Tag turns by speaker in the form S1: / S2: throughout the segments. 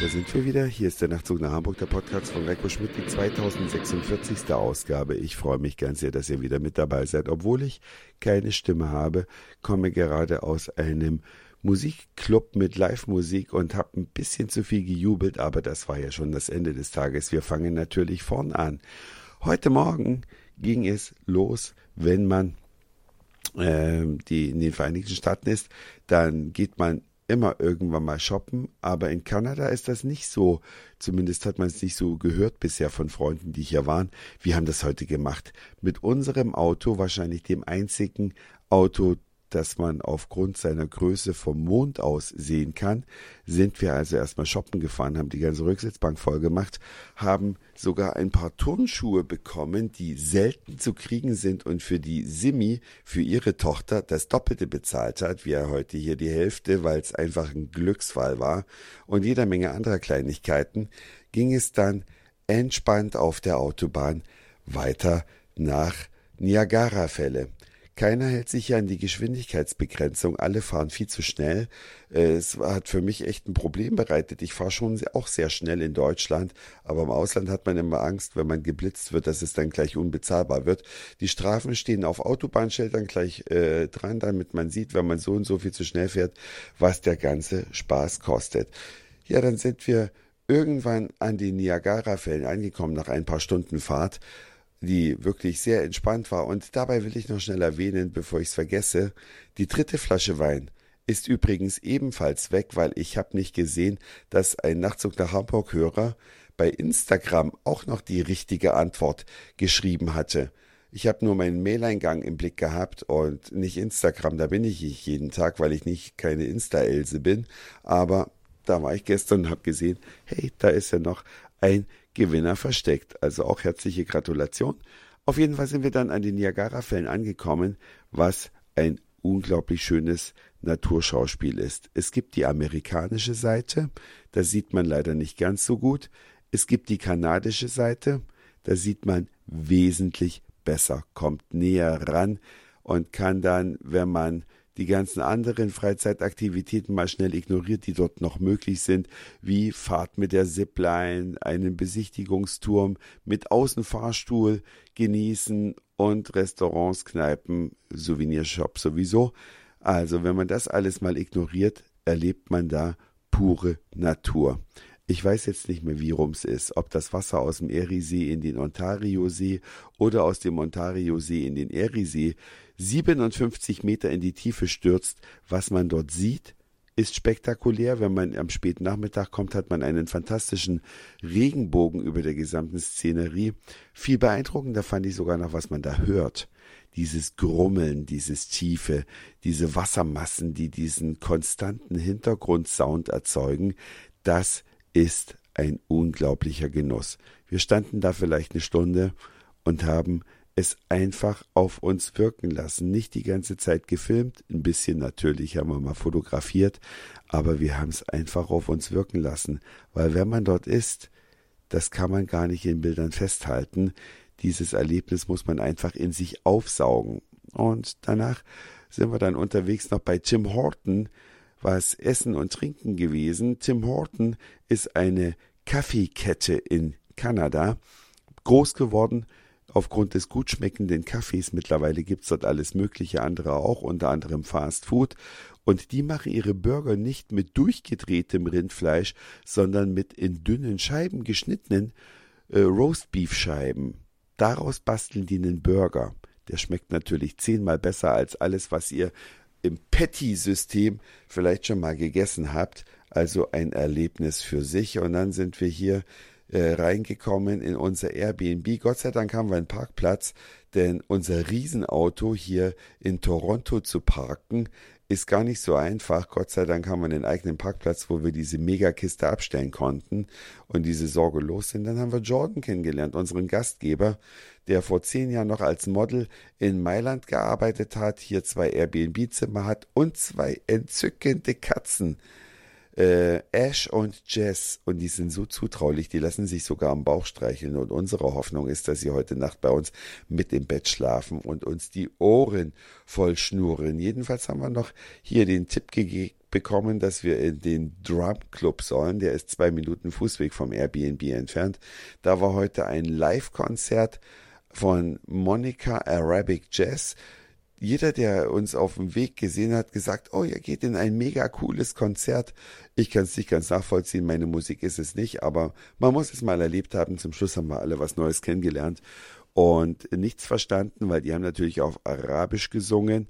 S1: Da sind wir wieder. Hier ist der Nachtzug nach Hamburg, der Podcast von Reiko Schmidt, die 2046. Ausgabe. Ich freue mich ganz sehr, dass ihr wieder mit dabei seid. Obwohl ich keine Stimme habe, komme gerade aus einem Musikclub mit Live-Musik und habe ein bisschen zu viel gejubelt, aber das war ja schon das Ende des Tages. Wir fangen natürlich vorn an. Heute Morgen ging es los, wenn man äh, die in den Vereinigten Staaten ist, dann geht man immer irgendwann mal shoppen, aber in Kanada ist das nicht so. Zumindest hat man es nicht so gehört bisher von Freunden, die hier waren. Wir haben das heute gemacht. Mit unserem Auto, wahrscheinlich dem einzigen Auto, das man aufgrund seiner Größe vom Mond aus sehen kann, sind wir also erstmal shoppen gefahren, haben die ganze Rücksitzbank voll gemacht, haben sogar ein paar Turnschuhe bekommen, die selten zu kriegen sind und für die Simi, für ihre Tochter, das Doppelte bezahlt hat. Wir heute hier die Hälfte, weil es einfach ein Glücksfall war und jeder Menge anderer Kleinigkeiten, ging es dann entspannt auf der Autobahn weiter nach Niagara-Fälle. Keiner hält sich ja an die Geschwindigkeitsbegrenzung. Alle fahren viel zu schnell. Äh, es hat für mich echt ein Problem bereitet. Ich fahre schon auch sehr schnell in Deutschland, aber im Ausland hat man immer Angst, wenn man geblitzt wird, dass es dann gleich unbezahlbar wird. Die Strafen stehen auf Autobahnschildern gleich äh, dran, damit man sieht, wenn man so und so viel zu schnell fährt, was der ganze Spaß kostet. Ja, dann sind wir irgendwann an den Niagara-Fällen angekommen nach ein paar Stunden Fahrt die wirklich sehr entspannt war. Und dabei will ich noch schnell erwähnen, bevor ich es vergesse, die dritte Flasche Wein ist übrigens ebenfalls weg, weil ich habe nicht gesehen, dass ein Nachtzug nach Hamburg Hörer bei Instagram auch noch die richtige Antwort geschrieben hatte. Ich habe nur meinen Maileingang im Blick gehabt und nicht Instagram, da bin ich nicht jeden Tag, weil ich nicht keine Insta-Else bin. Aber da war ich gestern und habe gesehen, hey, da ist ja noch ein Gewinner versteckt. Also auch herzliche Gratulation. Auf jeden Fall sind wir dann an den Niagara-Fällen angekommen, was ein unglaublich schönes Naturschauspiel ist. Es gibt die amerikanische Seite, da sieht man leider nicht ganz so gut. Es gibt die kanadische Seite, da sieht man wesentlich besser, kommt näher ran und kann dann, wenn man die ganzen anderen Freizeitaktivitäten mal schnell ignoriert, die dort noch möglich sind, wie Fahrt mit der Zipline, einen Besichtigungsturm mit Außenfahrstuhl genießen und Restaurants, Kneipen, Souvenirshop sowieso. Also wenn man das alles mal ignoriert, erlebt man da pure Natur. Ich weiß jetzt nicht mehr, wie rum es ist, ob das Wasser aus dem Eriesee in den Ontario-See oder aus dem Ontario-See in den Eriesee 57 Meter in die Tiefe stürzt. Was man dort sieht, ist spektakulär. Wenn man am späten Nachmittag kommt, hat man einen fantastischen Regenbogen über der gesamten Szenerie. Viel beeindruckender fand ich sogar noch, was man da hört. Dieses Grummeln, dieses Tiefe, diese Wassermassen, die diesen konstanten Hintergrundsound erzeugen, das ist ein unglaublicher Genuss. Wir standen da vielleicht eine Stunde und haben es einfach auf uns wirken lassen. Nicht die ganze Zeit gefilmt, ein bisschen natürlich haben wir mal fotografiert, aber wir haben es einfach auf uns wirken lassen, weil wenn man dort ist, das kann man gar nicht in Bildern festhalten. Dieses Erlebnis muss man einfach in sich aufsaugen. Und danach sind wir dann unterwegs noch bei Tim Horton, was Essen und Trinken gewesen. Tim Horton ist eine Kaffeekette in Kanada, groß geworden aufgrund des gut schmeckenden Kaffees. Mittlerweile gibt's dort alles mögliche andere auch, unter anderem Fast Food. Und die machen ihre Burger nicht mit durchgedrehtem Rindfleisch, sondern mit in dünnen Scheiben geschnittenen äh, Roastbeef-Scheiben. Daraus basteln die einen Burger. Der schmeckt natürlich zehnmal besser als alles, was ihr im Patty-System vielleicht schon mal gegessen habt. Also ein Erlebnis für sich. Und dann sind wir hier äh, reingekommen in unser Airbnb. Gott sei Dank haben wir einen Parkplatz, denn unser Riesenauto hier in Toronto zu parken ist gar nicht so einfach. Gott sei Dank haben wir einen eigenen Parkplatz, wo wir diese Megakiste abstellen konnten und diese Sorge los sind. Dann haben wir Jordan kennengelernt, unseren Gastgeber, der vor zehn Jahren noch als Model in Mailand gearbeitet hat, hier zwei Airbnb-Zimmer hat und zwei entzückende Katzen Äh, Ash und Jess, und die sind so zutraulich, die lassen sich sogar am Bauch streicheln. Und unsere Hoffnung ist, dass sie heute Nacht bei uns mit im Bett schlafen und uns die Ohren voll schnurren. Jedenfalls haben wir noch hier den Tipp gegeben bekommen, dass wir in den Drum Club sollen. Der ist zwei Minuten Fußweg vom Airbnb entfernt. Da war heute ein Live-Konzert von Monica Arabic Jazz. Jeder, der uns auf dem Weg gesehen hat, gesagt, oh, ihr geht in ein mega cooles Konzert. Ich kann es nicht ganz nachvollziehen, meine Musik ist es nicht, aber man muss es mal erlebt haben. Zum Schluss haben wir alle was Neues kennengelernt und nichts verstanden, weil die haben natürlich auf Arabisch gesungen.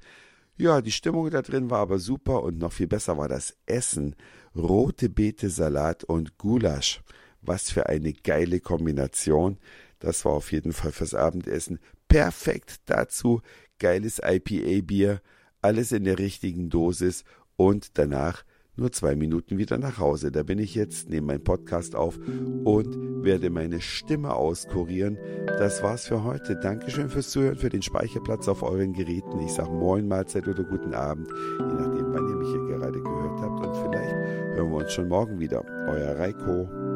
S1: Ja, die Stimmung da drin war aber super und noch viel besser war das Essen. Rote Beete Salat und Gulasch. Was für eine geile Kombination. Das war auf jeden Fall fürs Abendessen perfekt dazu. Geiles IPA-Bier, alles in der richtigen Dosis und danach nur zwei Minuten wieder nach Hause. Da bin ich jetzt, nehme meinen Podcast auf und werde meine Stimme auskurieren. Das war's für heute. Dankeschön fürs Zuhören, für den Speicherplatz auf euren Geräten. Ich sage Moin, Mahlzeit oder guten Abend, je nachdem, wann ihr mich hier gerade gehört habt. Und vielleicht hören wir uns schon morgen wieder. Euer Reiko.